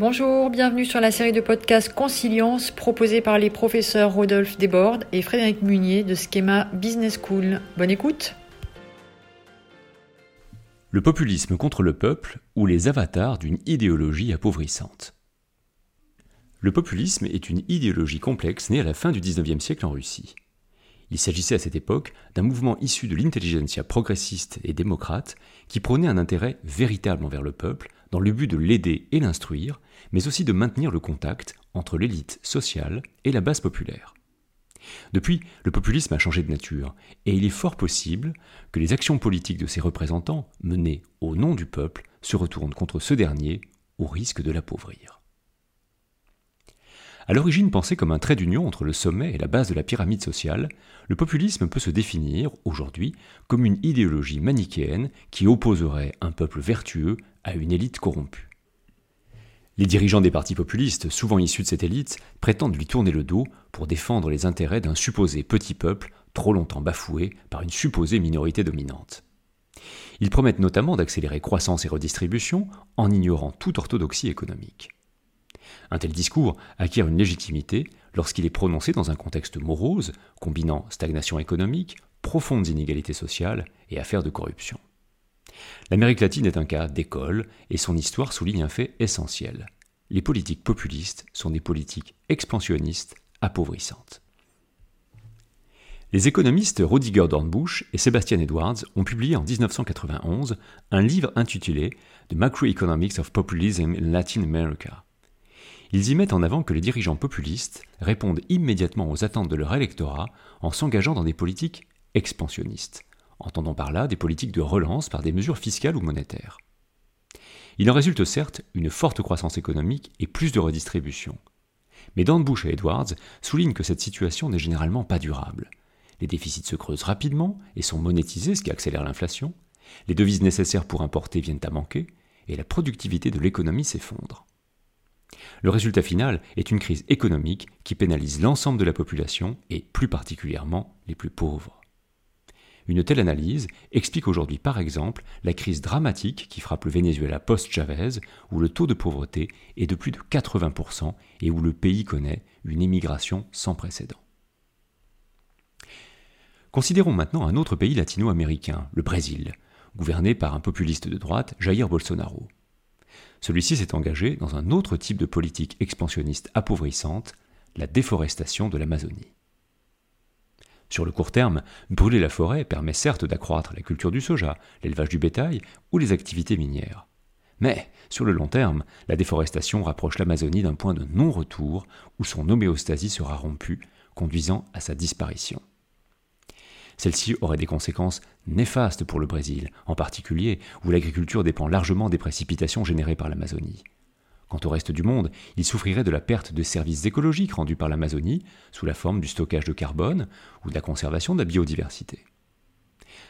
Bonjour, bienvenue sur la série de podcasts Consilience proposée par les professeurs Rodolphe Desbordes et Frédéric Munier de Schema Business School. Bonne écoute Le populisme contre le peuple ou les avatars d'une idéologie appauvrissante. Le populisme est une idéologie complexe née à la fin du XIXe siècle en Russie. Il s'agissait à cette époque d'un mouvement issu de l'intelligentsia progressiste et démocrate qui prônait un intérêt véritable envers le peuple dans le but de l'aider et l'instruire, mais aussi de maintenir le contact entre l'élite sociale et la base populaire. Depuis, le populisme a changé de nature, et il est fort possible que les actions politiques de ses représentants, menées au nom du peuple, se retournent contre ce dernier au risque de l'appauvrir. À l'origine pensé comme un trait d'union entre le sommet et la base de la pyramide sociale, le populisme peut se définir, aujourd'hui, comme une idéologie manichéenne qui opposerait un peuple vertueux à une élite corrompue. Les dirigeants des partis populistes, souvent issus de cette élite, prétendent lui tourner le dos pour défendre les intérêts d'un supposé petit peuple trop longtemps bafoué par une supposée minorité dominante. Ils promettent notamment d'accélérer croissance et redistribution en ignorant toute orthodoxie économique. Un tel discours acquiert une légitimité lorsqu'il est prononcé dans un contexte morose, combinant stagnation économique, profondes inégalités sociales et affaires de corruption. L'Amérique latine est un cas d'école et son histoire souligne un fait essentiel. Les politiques populistes sont des politiques expansionnistes appauvissantes. Les économistes Rodiger Dornbusch et Sebastian Edwards ont publié en 1991 un livre intitulé The Macroeconomics of Populism in Latin America ils y mettent en avant que les dirigeants populistes répondent immédiatement aux attentes de leur électorat en s'engageant dans des politiques expansionnistes, entendant par là des politiques de relance par des mesures fiscales ou monétaires. Il en résulte certes une forte croissance économique et plus de redistribution. Mais Dan Bush et Edwards soulignent que cette situation n'est généralement pas durable. Les déficits se creusent rapidement et sont monétisés, ce qui accélère l'inflation, les devises nécessaires pour importer viennent à manquer, et la productivité de l'économie s'effondre. Le résultat final est une crise économique qui pénalise l'ensemble de la population et plus particulièrement les plus pauvres. Une telle analyse explique aujourd'hui par exemple la crise dramatique qui frappe le Venezuela post-Chavez, où le taux de pauvreté est de plus de 80% et où le pays connaît une émigration sans précédent. Considérons maintenant un autre pays latino-américain, le Brésil, gouverné par un populiste de droite, Jair Bolsonaro. Celui-ci s'est engagé dans un autre type de politique expansionniste appauvrissante, la déforestation de l'Amazonie. Sur le court terme, brûler la forêt permet certes d'accroître la culture du soja, l'élevage du bétail ou les activités minières. Mais, sur le long terme, la déforestation rapproche l'Amazonie d'un point de non-retour où son homéostasie sera rompue, conduisant à sa disparition. Celle-ci aurait des conséquences néfastes pour le Brésil, en particulier où l'agriculture dépend largement des précipitations générées par l'Amazonie. Quant au reste du monde, il souffrirait de la perte de services écologiques rendus par l'Amazonie, sous la forme du stockage de carbone ou de la conservation de la biodiversité.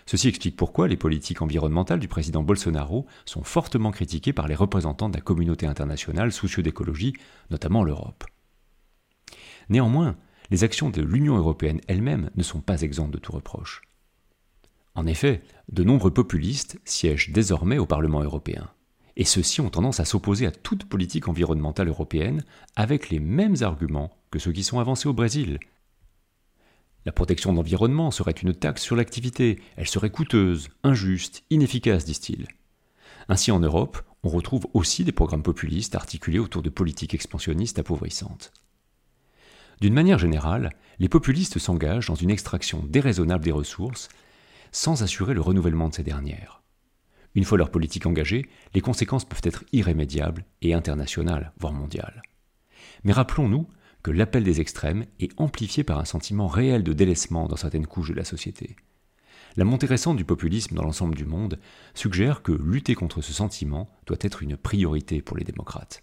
Ceci explique pourquoi les politiques environnementales du président Bolsonaro sont fortement critiquées par les représentants de la communauté internationale soucieux d'écologie, notamment l'Europe. Néanmoins, les actions de l'Union européenne elle-même ne sont pas exemptes de tout reproche. En effet, de nombreux populistes siègent désormais au Parlement européen, et ceux-ci ont tendance à s'opposer à toute politique environnementale européenne avec les mêmes arguments que ceux qui sont avancés au Brésil. La protection de l'environnement serait une taxe sur l'activité, elle serait coûteuse, injuste, inefficace, disent-ils. Ainsi en Europe, on retrouve aussi des programmes populistes articulés autour de politiques expansionnistes appauvrissantes. D'une manière générale, les populistes s'engagent dans une extraction déraisonnable des ressources sans assurer le renouvellement de ces dernières. Une fois leur politique engagée, les conséquences peuvent être irrémédiables et internationales, voire mondiales. Mais rappelons-nous que l'appel des extrêmes est amplifié par un sentiment réel de délaissement dans certaines couches de la société. La montée récente du populisme dans l'ensemble du monde suggère que lutter contre ce sentiment doit être une priorité pour les démocrates.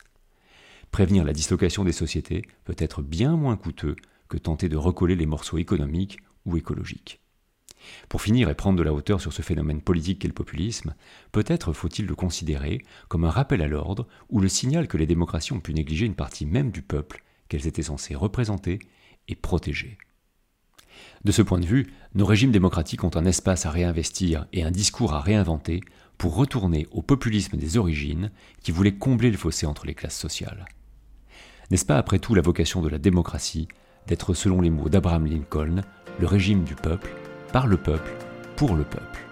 Prévenir la dislocation des sociétés peut être bien moins coûteux que tenter de recoller les morceaux économiques ou écologiques. Pour finir et prendre de la hauteur sur ce phénomène politique qu'est le populisme, peut-être faut-il le considérer comme un rappel à l'ordre ou le signal que les démocraties ont pu négliger une partie même du peuple qu'elles étaient censées représenter et protéger. De ce point de vue, nos régimes démocratiques ont un espace à réinvestir et un discours à réinventer pour retourner au populisme des origines qui voulait combler le fossé entre les classes sociales. N'est-ce pas après tout la vocation de la démocratie d'être, selon les mots d'Abraham Lincoln, le régime du peuple, par le peuple, pour le peuple?